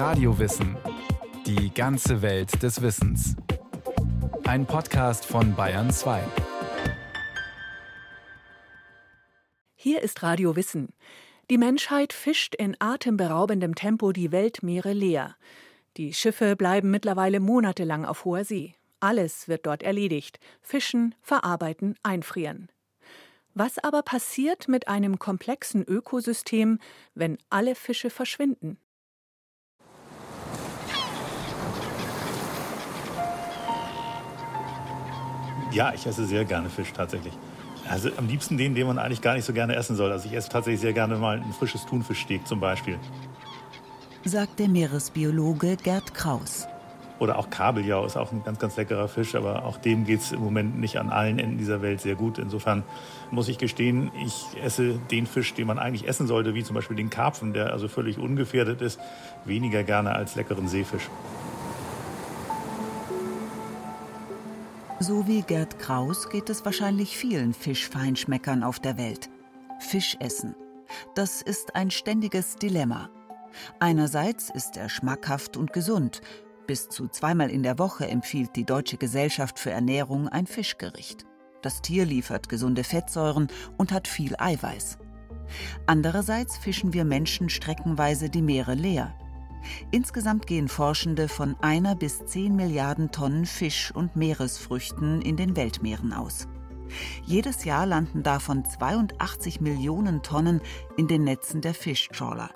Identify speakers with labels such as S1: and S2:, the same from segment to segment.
S1: Radiowissen. Die ganze Welt des Wissens. Ein Podcast von Bayern 2.
S2: Hier ist Radio Wissen. Die Menschheit fischt in atemberaubendem Tempo die Weltmeere leer. Die Schiffe bleiben mittlerweile monatelang auf hoher See. Alles wird dort erledigt. Fischen, verarbeiten, einfrieren. Was aber passiert mit einem komplexen Ökosystem, wenn alle Fische verschwinden?
S3: Ja, ich esse sehr gerne Fisch tatsächlich. Also am liebsten den, den man eigentlich gar nicht so gerne essen soll. Also ich esse tatsächlich sehr gerne mal ein frisches Thunfischsteak zum Beispiel.
S4: Sagt der Meeresbiologe Gerd Kraus.
S3: Oder auch Kabeljau ist auch ein ganz, ganz leckerer Fisch, aber auch dem geht es im Moment nicht an allen Enden dieser Welt sehr gut. Insofern muss ich gestehen, ich esse den Fisch, den man eigentlich essen sollte, wie zum Beispiel den Karpfen, der also völlig ungefährdet ist, weniger gerne als leckeren Seefisch.
S4: So wie Gerd Kraus geht es wahrscheinlich vielen Fischfeinschmeckern auf der Welt. Fisch essen. Das ist ein ständiges Dilemma. Einerseits ist er schmackhaft und gesund, bis zu zweimal in der Woche empfiehlt die Deutsche Gesellschaft für Ernährung ein Fischgericht. Das Tier liefert gesunde Fettsäuren und hat viel Eiweiß. Andererseits fischen wir Menschen streckenweise die Meere leer. Insgesamt gehen Forschende von einer bis zehn Milliarden Tonnen Fisch und Meeresfrüchten in den Weltmeeren aus. Jedes Jahr landen davon 82 Millionen Tonnen in den Netzen der Fischtrawler.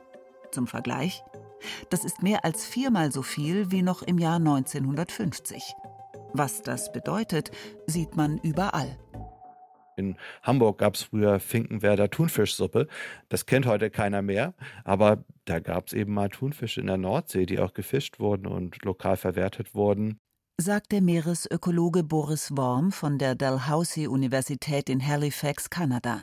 S4: Zum Vergleich, das ist mehr als viermal so viel wie noch im Jahr 1950. Was das bedeutet, sieht man überall.
S5: In Hamburg gab es früher Finkenwerder Thunfischsuppe. Das kennt heute keiner mehr, aber da gab es eben mal Thunfische in der Nordsee, die auch gefischt wurden und lokal verwertet wurden.
S4: Sagt der Meeresökologe Boris Worm von der Dalhousie Universität in Halifax, Kanada.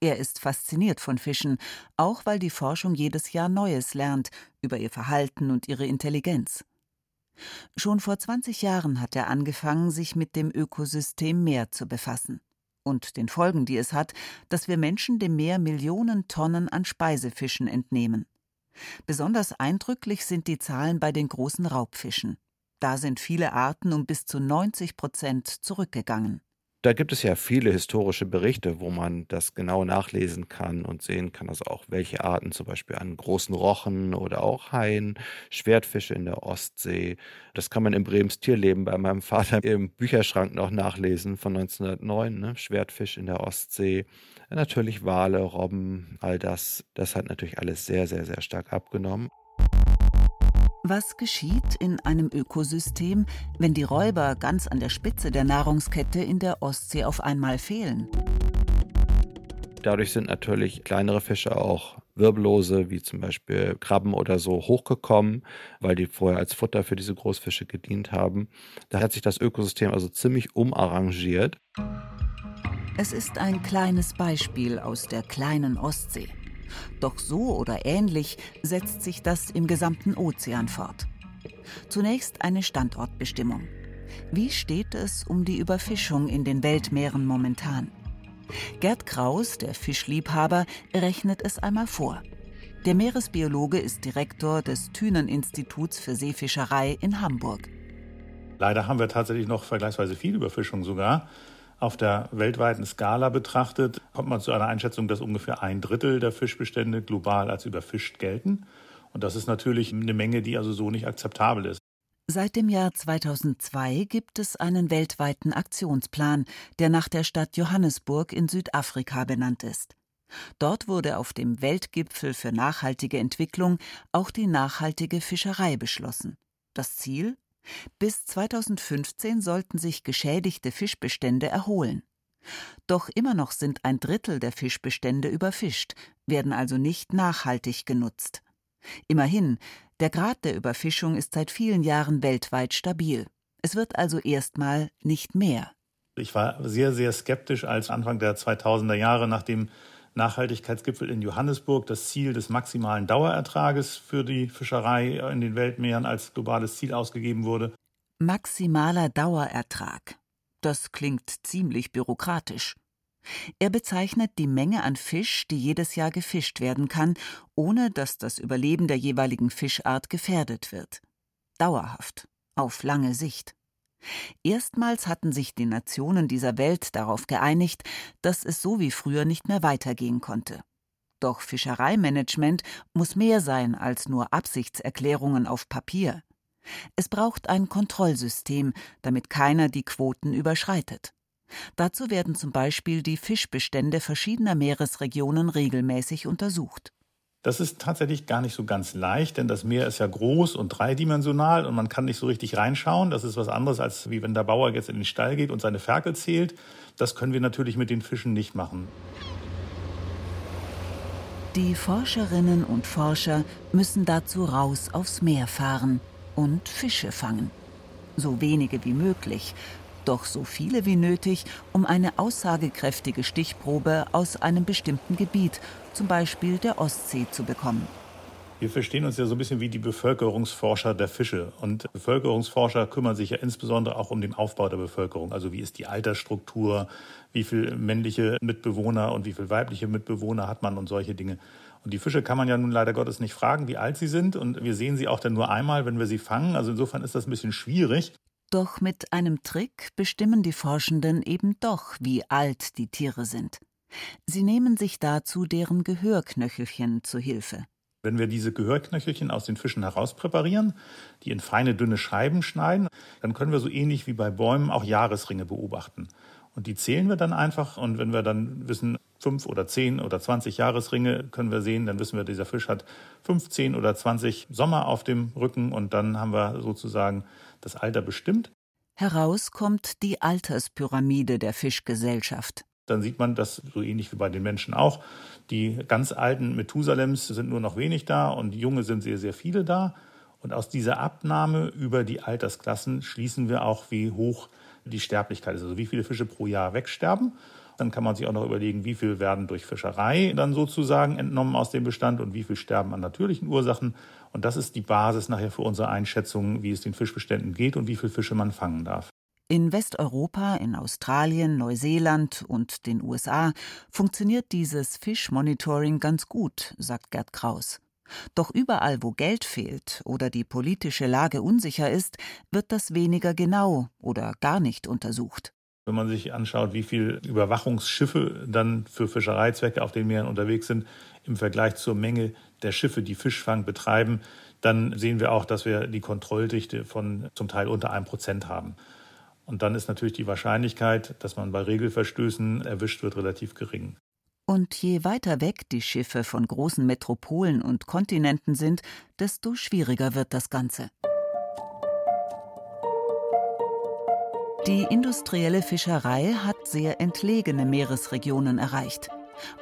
S4: Er ist fasziniert von Fischen, auch weil die Forschung jedes Jahr Neues lernt über ihr Verhalten und ihre Intelligenz. Schon vor 20 Jahren hat er angefangen, sich mit dem Ökosystem Meer zu befassen und den Folgen, die es hat, dass wir Menschen dem Meer Millionen Tonnen an Speisefischen entnehmen. Besonders eindrücklich sind die Zahlen bei den großen Raubfischen. Da sind viele Arten um bis zu 90 Prozent zurückgegangen.
S5: Da gibt es ja viele historische Berichte, wo man das genau nachlesen kann und sehen kann, also auch welche Arten zum Beispiel an großen Rochen oder auch Haien, Schwertfische in der Ostsee. Das kann man im Brems Tierleben bei meinem Vater im Bücherschrank noch nachlesen von 1909, ne? Schwertfisch in der Ostsee. Natürlich Wale, Robben, all das. Das hat natürlich alles sehr, sehr, sehr stark abgenommen.
S4: Was geschieht in einem Ökosystem, wenn die Räuber ganz an der Spitze der Nahrungskette in der Ostsee auf einmal fehlen?
S5: Dadurch sind natürlich kleinere Fische auch Wirbellose, wie zum Beispiel Krabben oder so, hochgekommen, weil die vorher als Futter für diese Großfische gedient haben. Da hat sich das Ökosystem also ziemlich umarrangiert.
S4: Es ist ein kleines Beispiel aus der kleinen Ostsee. Doch so oder ähnlich setzt sich das im gesamten Ozean fort. Zunächst eine Standortbestimmung. Wie steht es um die Überfischung in den Weltmeeren momentan? Gerd Kraus, der Fischliebhaber, rechnet es einmal vor. Der Meeresbiologe ist Direktor des Thünen-Instituts für Seefischerei in Hamburg.
S3: Leider haben wir tatsächlich noch vergleichsweise viel Überfischung sogar. Auf der weltweiten Skala betrachtet kommt man zu einer Einschätzung, dass ungefähr ein Drittel der Fischbestände global als überfischt gelten. Und das ist natürlich eine Menge, die also so nicht akzeptabel ist.
S4: Seit dem Jahr 2002 gibt es einen weltweiten Aktionsplan, der nach der Stadt Johannesburg in Südafrika benannt ist. Dort wurde auf dem Weltgipfel für nachhaltige Entwicklung auch die nachhaltige Fischerei beschlossen. Das Ziel? Bis 2015 sollten sich geschädigte Fischbestände erholen. Doch immer noch sind ein Drittel der Fischbestände überfischt, werden also nicht nachhaltig genutzt. Immerhin, der Grad der Überfischung ist seit vielen Jahren weltweit stabil. Es wird also erstmal nicht mehr.
S3: Ich war sehr, sehr skeptisch, als Anfang der 2000er Jahre nach dem Nachhaltigkeitsgipfel in Johannesburg das Ziel des maximalen Dauerertrages für die Fischerei in den Weltmeeren als globales Ziel ausgegeben wurde.
S4: Maximaler Dauerertrag. Das klingt ziemlich bürokratisch. Er bezeichnet die Menge an Fisch, die jedes Jahr gefischt werden kann, ohne dass das Überleben der jeweiligen Fischart gefährdet wird. Dauerhaft, auf lange Sicht. Erstmals hatten sich die Nationen dieser Welt darauf geeinigt, dass es so wie früher nicht mehr weitergehen konnte. Doch Fischereimanagement muss mehr sein als nur Absichtserklärungen auf Papier. Es braucht ein Kontrollsystem, damit keiner die Quoten überschreitet. Dazu werden zum Beispiel die Fischbestände verschiedener Meeresregionen regelmäßig untersucht.
S3: Das ist tatsächlich gar nicht so ganz leicht, denn das Meer ist ja groß und dreidimensional und man kann nicht so richtig reinschauen. Das ist was anderes, als wie wenn der Bauer jetzt in den Stall geht und seine Ferkel zählt. Das können wir natürlich mit den Fischen nicht machen.
S4: Die Forscherinnen und Forscher müssen dazu raus aufs Meer fahren und Fische fangen. So wenige wie möglich, doch so viele wie nötig, um eine aussagekräftige Stichprobe aus einem bestimmten Gebiet, zum Beispiel der Ostsee, zu bekommen.
S3: Wir verstehen uns ja so ein bisschen wie die Bevölkerungsforscher der Fische. Und Bevölkerungsforscher kümmern sich ja insbesondere auch um den Aufbau der Bevölkerung. Also wie ist die Altersstruktur, wie viele männliche Mitbewohner und wie viele weibliche Mitbewohner hat man und solche Dinge. Und die Fische kann man ja nun leider Gottes nicht fragen, wie alt sie sind. Und wir sehen sie auch dann nur einmal, wenn wir sie fangen. Also insofern ist das ein bisschen schwierig.
S4: Doch mit einem Trick bestimmen die Forschenden eben doch, wie alt die Tiere sind. Sie nehmen sich dazu deren Gehörknöchelchen zu Hilfe.
S3: Wenn wir diese Gehörknöchelchen aus den Fischen herauspräparieren, die in feine, dünne Scheiben schneiden, dann können wir so ähnlich wie bei Bäumen auch Jahresringe beobachten. Und die zählen wir dann einfach. Und wenn wir dann wissen, fünf oder zehn oder zwanzig Jahresringe können wir sehen, dann wissen wir, dieser Fisch hat 15 oder 20 Sommer auf dem Rücken. Und dann haben wir sozusagen das Alter bestimmt.
S4: Heraus kommt die Alterspyramide der Fischgesellschaft.
S3: Dann sieht man, dass so ähnlich wie bei den Menschen auch, die ganz alten Methusalems sind nur noch wenig da und junge sind sehr, sehr viele da. Und aus dieser Abnahme über die Altersklassen schließen wir auch, wie hoch die Sterblichkeit ist, also wie viele Fische pro Jahr wegsterben. Dann kann man sich auch noch überlegen, wie viel werden durch Fischerei dann sozusagen entnommen aus dem Bestand und wie viel sterben an natürlichen Ursachen. Und das ist die Basis nachher für unsere Einschätzung, wie es den Fischbeständen geht und wie viele Fische man fangen darf.
S4: In Westeuropa, in Australien, Neuseeland und den USA funktioniert dieses Fischmonitoring ganz gut, sagt Gerd Kraus. Doch überall, wo Geld fehlt oder die politische Lage unsicher ist, wird das weniger genau oder gar nicht untersucht.
S3: Wenn man sich anschaut, wie viele Überwachungsschiffe dann für Fischereizwecke auf den Meeren unterwegs sind, im Vergleich zur Menge der Schiffe, die Fischfang betreiben, dann sehen wir auch, dass wir die Kontrolldichte von zum Teil unter einem Prozent haben. Und dann ist natürlich die Wahrscheinlichkeit, dass man bei Regelverstößen erwischt wird, relativ gering.
S4: Und je weiter weg die Schiffe von großen Metropolen und Kontinenten sind, desto schwieriger wird das Ganze. Die industrielle Fischerei hat sehr entlegene Meeresregionen erreicht.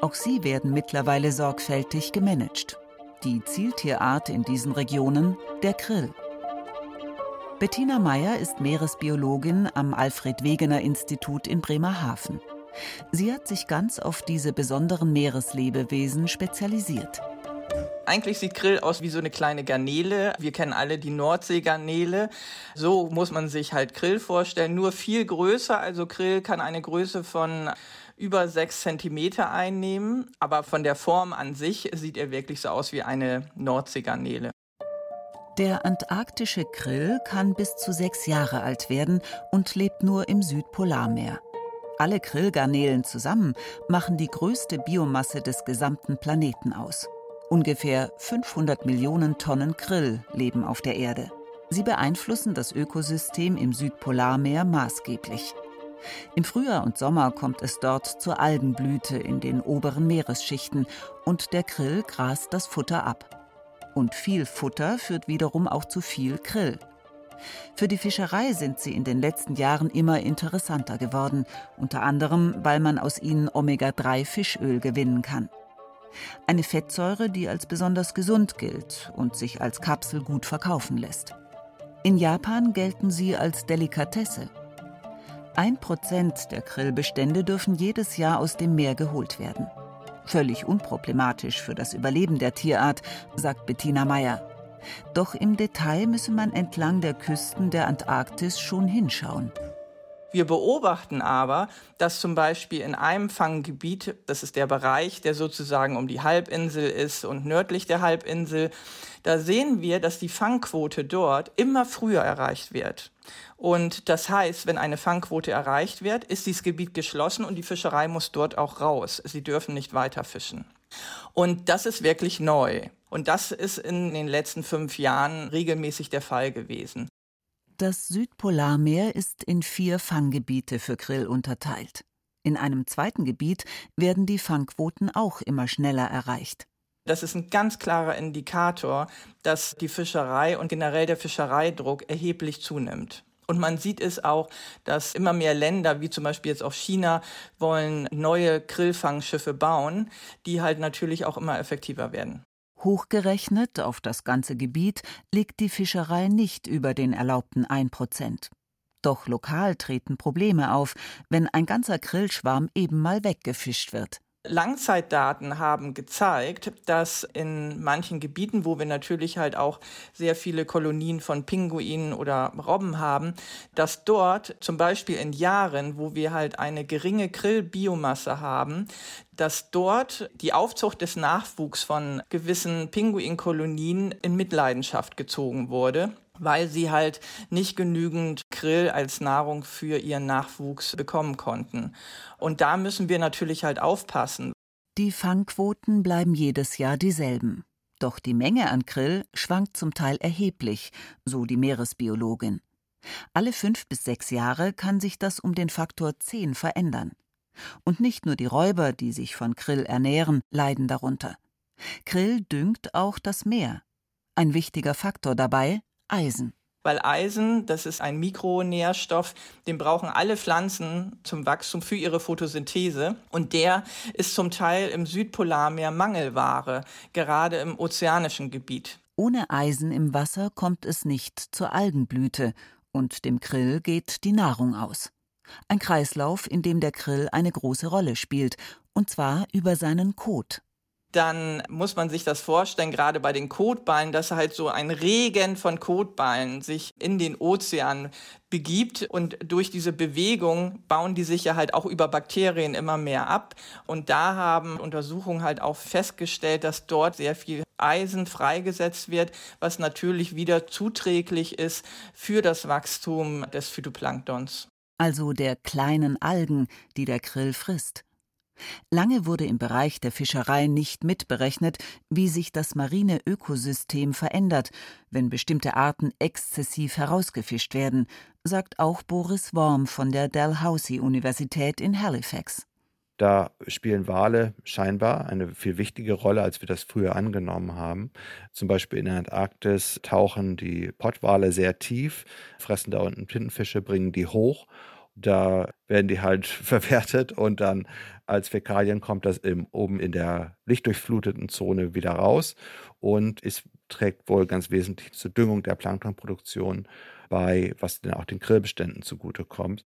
S4: Auch sie werden mittlerweile sorgfältig gemanagt. Die Zieltierart in diesen Regionen der Krill. Bettina Meyer ist Meeresbiologin am Alfred Wegener Institut in Bremerhaven. Sie hat sich ganz auf diese besonderen Meereslebewesen spezialisiert.
S6: Eigentlich sieht Grill aus wie so eine kleine Garnele. Wir kennen alle die Nordseegarnele. So muss man sich halt Grill vorstellen, nur viel größer. Also Grill kann eine Größe von über sechs Zentimeter einnehmen, aber von der Form an sich sieht er wirklich so aus wie eine Nordseegarnele.
S4: Der antarktische Krill kann bis zu sechs Jahre alt werden und lebt nur im Südpolarmeer. Alle Krillgarnelen zusammen machen die größte Biomasse des gesamten Planeten aus. Ungefähr 500 Millionen Tonnen Krill leben auf der Erde. Sie beeinflussen das Ökosystem im Südpolarmeer maßgeblich. Im Frühjahr und Sommer kommt es dort zur Algenblüte in den oberen Meeresschichten und der Krill grast das Futter ab. Und viel Futter führt wiederum auch zu viel Krill. Für die Fischerei sind sie in den letzten Jahren immer interessanter geworden, unter anderem, weil man aus ihnen Omega-3-Fischöl gewinnen kann. Eine Fettsäure, die als besonders gesund gilt und sich als Kapsel gut verkaufen lässt. In Japan gelten sie als Delikatesse. Ein Prozent der Krillbestände dürfen jedes Jahr aus dem Meer geholt werden. Völlig unproblematisch für das Überleben der Tierart, sagt Bettina Meyer. Doch im Detail müsse man entlang der Küsten der Antarktis schon hinschauen.
S6: Wir beobachten aber, dass zum Beispiel in einem Fanggebiet, das ist der Bereich, der sozusagen um die Halbinsel ist und nördlich der Halbinsel, da sehen wir, dass die Fangquote dort immer früher erreicht wird. Und das heißt, wenn eine Fangquote erreicht wird, ist dieses Gebiet geschlossen und die Fischerei muss dort auch raus. Sie dürfen nicht weiter fischen. Und das ist wirklich neu. Und das ist in den letzten fünf Jahren regelmäßig der Fall gewesen.
S4: Das Südpolarmeer ist in vier Fanggebiete für Krill unterteilt. In einem zweiten Gebiet werden die Fangquoten auch immer schneller erreicht.
S6: Das ist ein ganz klarer Indikator, dass die Fischerei und generell der Fischereidruck erheblich zunimmt. Und man sieht es auch, dass immer mehr Länder, wie zum Beispiel jetzt auch China, wollen neue Grillfangschiffe bauen, die halt natürlich auch immer effektiver werden.
S4: Hochgerechnet auf das ganze Gebiet liegt die Fischerei nicht über den erlaubten 1 Prozent. Doch lokal treten Probleme auf, wenn ein ganzer Grillschwarm eben mal weggefischt wird.
S6: Langzeitdaten haben gezeigt, dass in manchen Gebieten, wo wir natürlich halt auch sehr viele Kolonien von Pinguinen oder Robben haben, dass dort zum Beispiel in Jahren, wo wir halt eine geringe Grillbiomasse haben, dass dort die Aufzucht des Nachwuchs von gewissen Pinguinkolonien in Mitleidenschaft gezogen wurde weil sie halt nicht genügend Grill als Nahrung für ihren Nachwuchs bekommen konnten. Und da müssen wir natürlich halt aufpassen.
S4: Die Fangquoten bleiben jedes Jahr dieselben. Doch die Menge an Krill schwankt zum Teil erheblich, so die Meeresbiologin. Alle fünf bis sechs Jahre kann sich das um den Faktor zehn verändern. Und nicht nur die Räuber, die sich von Krill ernähren, leiden darunter. Krill düngt auch das Meer. Ein wichtiger Faktor dabei Eisen.
S6: Weil Eisen, das ist ein Mikronährstoff, den brauchen alle Pflanzen zum Wachstum für ihre Photosynthese. Und der ist zum Teil im Südpolarmeer Mangelware, gerade im ozeanischen Gebiet.
S4: Ohne Eisen im Wasser kommt es nicht zur Algenblüte und dem Krill geht die Nahrung aus. Ein Kreislauf, in dem der Krill eine große Rolle spielt, und zwar über seinen Kot
S6: dann muss man sich das vorstellen, gerade bei den Kotballen, dass halt so ein Regen von Kotballen sich in den Ozean begibt und durch diese Bewegung bauen die sich ja halt auch über Bakterien immer mehr ab. Und da haben Untersuchungen halt auch festgestellt, dass dort sehr viel Eisen freigesetzt wird, was natürlich wieder zuträglich ist für das Wachstum des Phytoplanktons.
S4: Also der kleinen Algen, die der Krill frisst. Lange wurde im Bereich der Fischerei nicht mitberechnet, wie sich das marine Ökosystem verändert, wenn bestimmte Arten exzessiv herausgefischt werden, sagt auch Boris Worm von der Dalhousie Universität in Halifax.
S5: Da spielen Wale scheinbar eine viel wichtige Rolle, als wir das früher angenommen haben. Zum Beispiel in der Antarktis tauchen die Pottwale sehr tief, fressen da unten Tintenfische, bringen die hoch da werden die halt verwertet und dann als Fäkalien kommt das im, oben in der lichtdurchfluteten Zone wieder raus und es trägt wohl ganz wesentlich zur Düngung der Planktonproduktion bei, was dann auch den Grillbeständen zugutekommt.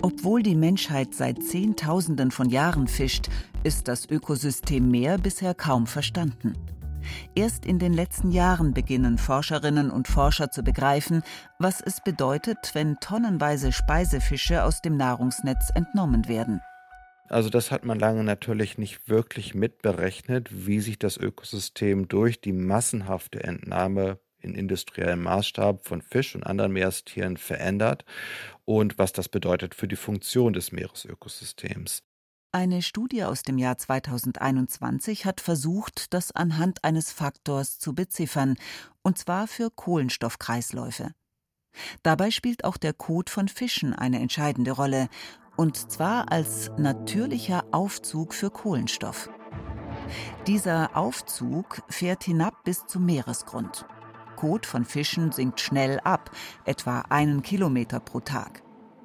S4: Obwohl die Menschheit seit Zehntausenden von Jahren fischt, ist das Ökosystem Meer bisher kaum verstanden. Erst in den letzten Jahren beginnen Forscherinnen und Forscher zu begreifen, was es bedeutet, wenn tonnenweise Speisefische aus dem Nahrungsnetz entnommen werden.
S5: Also das hat man lange natürlich nicht wirklich mitberechnet, wie sich das Ökosystem durch die massenhafte Entnahme in industriellem Maßstab von Fisch und anderen Meerestieren verändert und was das bedeutet für die Funktion des Meeresökosystems.
S4: Eine Studie aus dem Jahr 2021 hat versucht, das anhand eines Faktors zu beziffern, und zwar für Kohlenstoffkreisläufe. Dabei spielt auch der Kot von Fischen eine entscheidende Rolle, und zwar als natürlicher Aufzug für Kohlenstoff. Dieser Aufzug fährt hinab bis zum Meeresgrund. Kot von Fischen sinkt schnell ab, etwa einen Kilometer pro Tag.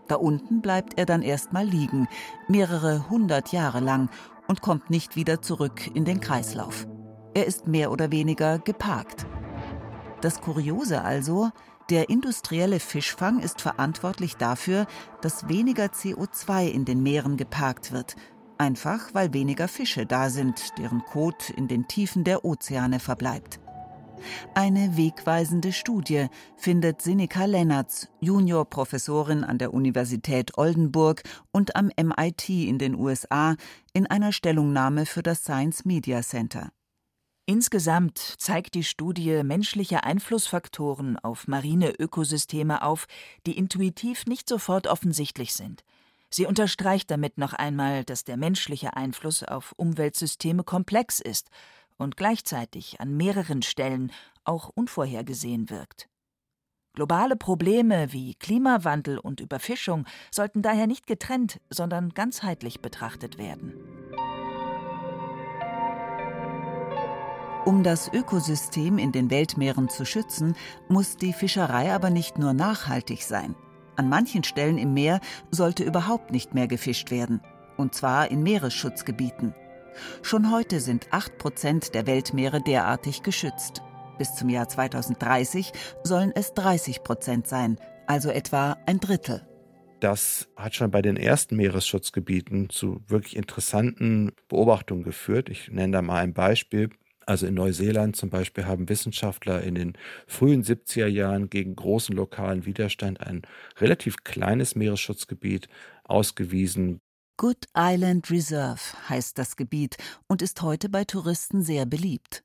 S4: Da unten bleibt er dann erstmal liegen, mehrere hundert Jahre lang, und kommt nicht wieder zurück in den Kreislauf. Er ist mehr oder weniger geparkt. Das Kuriose also, der industrielle Fischfang ist verantwortlich dafür, dass weniger CO2 in den Meeren geparkt wird, einfach weil weniger Fische da sind, deren Kot in den Tiefen der Ozeane verbleibt. Eine wegweisende Studie findet Sinika Lennartz, Juniorprofessorin an der Universität Oldenburg und am MIT in den USA, in einer Stellungnahme für das Science Media Center.
S7: Insgesamt zeigt die Studie menschliche Einflussfaktoren auf marine Ökosysteme auf, die intuitiv nicht sofort offensichtlich sind. Sie unterstreicht damit noch einmal, dass der menschliche Einfluss auf Umweltsysteme komplex ist und gleichzeitig an mehreren Stellen auch unvorhergesehen wirkt. Globale Probleme wie Klimawandel und Überfischung sollten daher nicht getrennt, sondern ganzheitlich betrachtet werden.
S4: Um das Ökosystem in den Weltmeeren zu schützen, muss die Fischerei aber nicht nur nachhaltig sein. An manchen Stellen im Meer sollte überhaupt nicht mehr gefischt werden, und zwar in Meeresschutzgebieten. Schon heute sind 8 Prozent der Weltmeere derartig geschützt. Bis zum Jahr 2030 sollen es 30 Prozent sein, also etwa ein Drittel.
S5: Das hat schon bei den ersten Meeresschutzgebieten zu wirklich interessanten Beobachtungen geführt. Ich nenne da mal ein Beispiel. Also in Neuseeland zum Beispiel haben Wissenschaftler in den frühen 70er Jahren gegen großen lokalen Widerstand ein relativ kleines Meeresschutzgebiet ausgewiesen,
S4: Good Island Reserve heißt das Gebiet und ist heute bei Touristen sehr beliebt.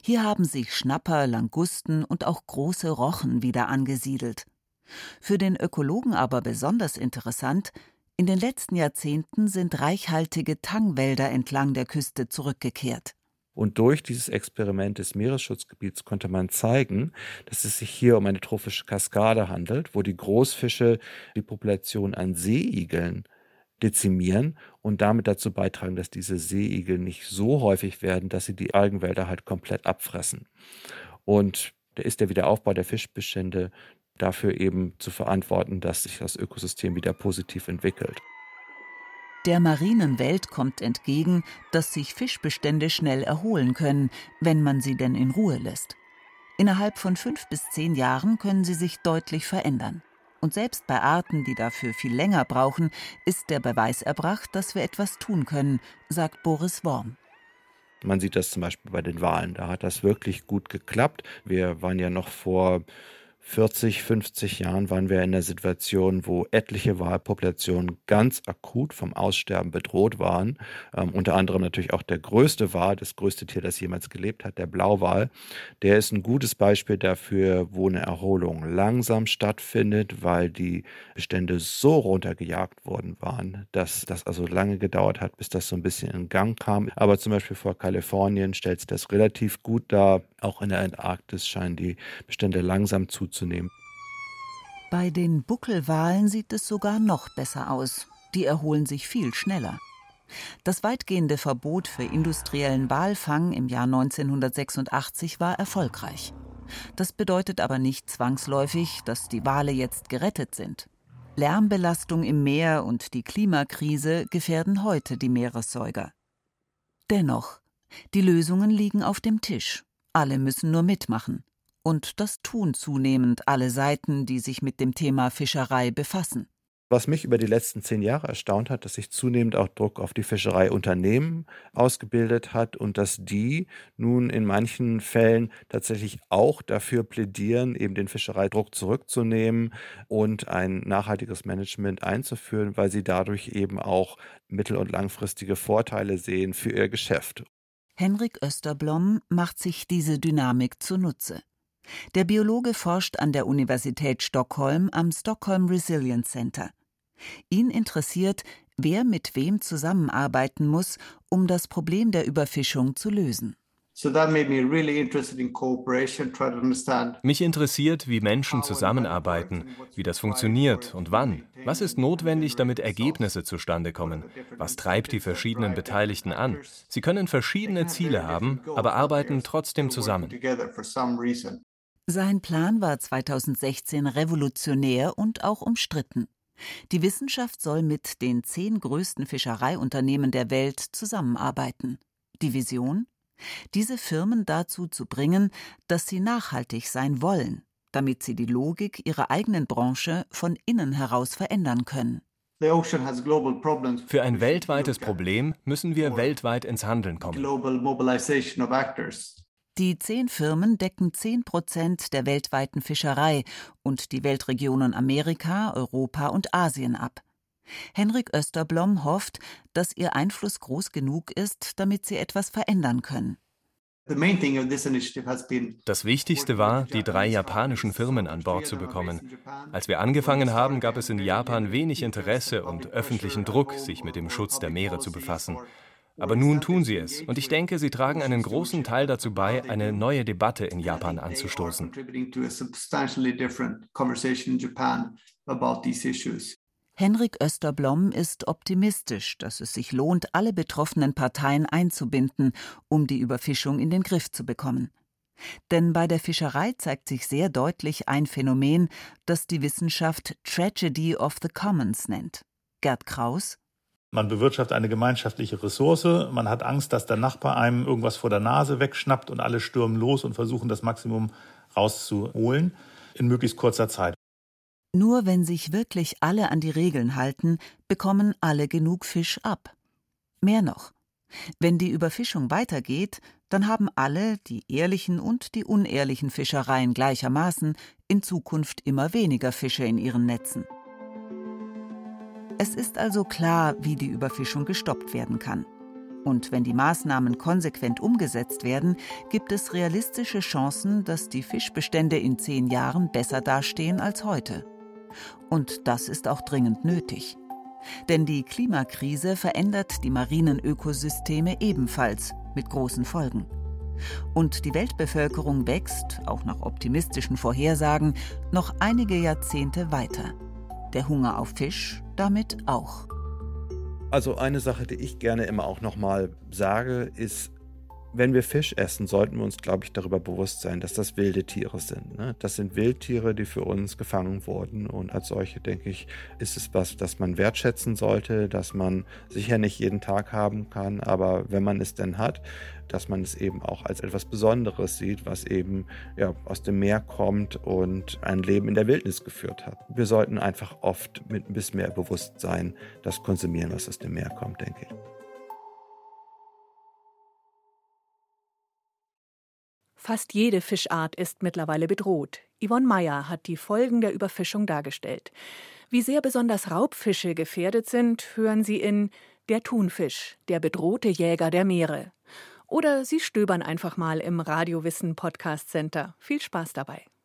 S4: Hier haben sich Schnapper, Langusten und auch große Rochen wieder angesiedelt. Für den Ökologen aber besonders interessant, in den letzten Jahrzehnten sind reichhaltige Tangwälder entlang der Küste zurückgekehrt.
S5: Und durch dieses Experiment des Meeresschutzgebiets konnte man zeigen, dass es sich hier um eine trophische Kaskade handelt, wo die Großfische die Population an Seeigeln dezimieren und damit dazu beitragen, dass diese Seeigel nicht so häufig werden, dass sie die Algenwälder halt komplett abfressen. Und da ist der Wiederaufbau der Fischbestände dafür eben zu verantworten, dass sich das Ökosystem wieder positiv entwickelt.
S4: Der marinen Welt kommt entgegen, dass sich Fischbestände schnell erholen können, wenn man sie denn in Ruhe lässt. Innerhalb von fünf bis zehn Jahren können sie sich deutlich verändern. Und selbst bei Arten, die dafür viel länger brauchen, ist der Beweis erbracht, dass wir etwas tun können, sagt Boris Worm.
S5: Man sieht das zum Beispiel bei den Wahlen. Da hat das wirklich gut geklappt. Wir waren ja noch vor 40, 50 Jahren waren wir in der Situation, wo etliche Walpopulationen ganz akut vom Aussterben bedroht waren. Ähm, unter anderem natürlich auch der größte Wal, das größte Tier, das jemals gelebt hat, der Blauwal. Der ist ein gutes Beispiel dafür, wo eine Erholung langsam stattfindet, weil die Bestände so runtergejagt worden waren, dass das also lange gedauert hat, bis das so ein bisschen in Gang kam. Aber zum Beispiel vor Kalifornien stellt sich das relativ gut dar. Auch in der Antarktis scheinen die Bestände langsam zu zuzunehmen.
S4: Bei den Buckelwalen sieht es sogar noch besser aus. Die erholen sich viel schneller. Das weitgehende Verbot für industriellen Walfang im Jahr 1986 war erfolgreich. Das bedeutet aber nicht zwangsläufig, dass die Wale jetzt gerettet sind. Lärmbelastung im Meer und die Klimakrise gefährden heute die Meeressäuger. Dennoch, die Lösungen liegen auf dem Tisch. Alle müssen nur mitmachen. Und das tun zunehmend alle Seiten, die sich mit dem Thema Fischerei befassen.
S5: Was mich über die letzten zehn Jahre erstaunt hat, dass sich zunehmend auch Druck auf die Fischereiunternehmen ausgebildet hat und dass die nun in manchen Fällen tatsächlich auch dafür plädieren, eben den Fischereidruck zurückzunehmen und ein nachhaltiges Management einzuführen, weil sie dadurch eben auch mittel- und langfristige Vorteile sehen für ihr Geschäft.
S4: Henrik Österblom macht sich diese Dynamik zunutze. Der Biologe forscht an der Universität Stockholm am Stockholm Resilience Center. Ihn interessiert, wer mit wem zusammenarbeiten muss, um das Problem der Überfischung zu lösen.
S8: Mich interessiert, wie Menschen zusammenarbeiten, wie das funktioniert und wann. Was ist notwendig, damit Ergebnisse zustande kommen? Was treibt die verschiedenen Beteiligten an? Sie können verschiedene Ziele haben, aber arbeiten trotzdem zusammen.
S4: Sein Plan war 2016 revolutionär und auch umstritten. Die Wissenschaft soll mit den zehn größten Fischereiunternehmen der Welt zusammenarbeiten. Die Vision? Diese Firmen dazu zu bringen, dass sie nachhaltig sein wollen, damit sie die Logik ihrer eigenen Branche von innen heraus verändern können.
S8: Für ein weltweites Problem müssen wir weltweit ins Handeln kommen.
S4: Die zehn Firmen decken 10 Prozent der weltweiten Fischerei und die Weltregionen Amerika, Europa und Asien ab. Henrik Österblom hofft, dass ihr Einfluss groß genug ist, damit sie etwas verändern können.
S8: Das Wichtigste war, die drei japanischen Firmen an Bord zu bekommen. Als wir angefangen haben, gab es in Japan wenig Interesse und öffentlichen Druck, sich mit dem Schutz der Meere zu befassen. Aber nun tun sie es, und ich denke, sie tragen einen großen Teil dazu bei, eine neue Debatte in Japan anzustoßen.
S4: Henrik Österblom ist optimistisch, dass es sich lohnt, alle betroffenen Parteien einzubinden, um die Überfischung in den Griff zu bekommen. Denn bei der Fischerei zeigt sich sehr deutlich ein Phänomen, das die Wissenschaft Tragedy of the Commons nennt. Gerd Kraus
S3: man bewirtschaftet eine gemeinschaftliche Ressource. Man hat Angst, dass der Nachbar einem irgendwas vor der Nase wegschnappt und alle stürmen los und versuchen, das Maximum rauszuholen in möglichst kurzer Zeit.
S4: Nur wenn sich wirklich alle an die Regeln halten, bekommen alle genug Fisch ab. Mehr noch. Wenn die Überfischung weitergeht, dann haben alle, die ehrlichen und die unehrlichen Fischereien gleichermaßen, in Zukunft immer weniger Fische in ihren Netzen. Es ist also klar, wie die Überfischung gestoppt werden kann. Und wenn die Maßnahmen konsequent umgesetzt werden, gibt es realistische Chancen, dass die Fischbestände in zehn Jahren besser dastehen als heute. Und das ist auch dringend nötig. Denn die Klimakrise verändert die marinen Ökosysteme ebenfalls mit großen Folgen. Und die Weltbevölkerung wächst, auch nach optimistischen Vorhersagen, noch einige Jahrzehnte weiter. Der Hunger auf Fisch damit auch.
S5: Also eine Sache, die ich gerne immer auch nochmal sage, ist, wenn wir Fisch essen, sollten wir uns, glaube ich, darüber bewusst sein, dass das wilde Tiere sind. Ne? Das sind Wildtiere, die für uns gefangen wurden. Und als solche, denke ich, ist es was, das man wertschätzen sollte, dass man sicher nicht jeden Tag haben kann, aber wenn man es denn hat, dass man es eben auch als etwas Besonderes sieht, was eben ja, aus dem Meer kommt und ein Leben in der Wildnis geführt hat. Wir sollten einfach oft mit ein bisschen mehr Bewusstsein das konsumieren, was aus dem Meer kommt, denke ich.
S2: Fast jede Fischart ist mittlerweile bedroht. Yvonne Meyer hat die Folgen der Überfischung dargestellt. Wie sehr besonders Raubfische gefährdet sind, hören Sie in Der Thunfisch, der bedrohte Jäger der Meere. Oder Sie stöbern einfach mal im Radiowissen Podcast Center. Viel Spaß dabei.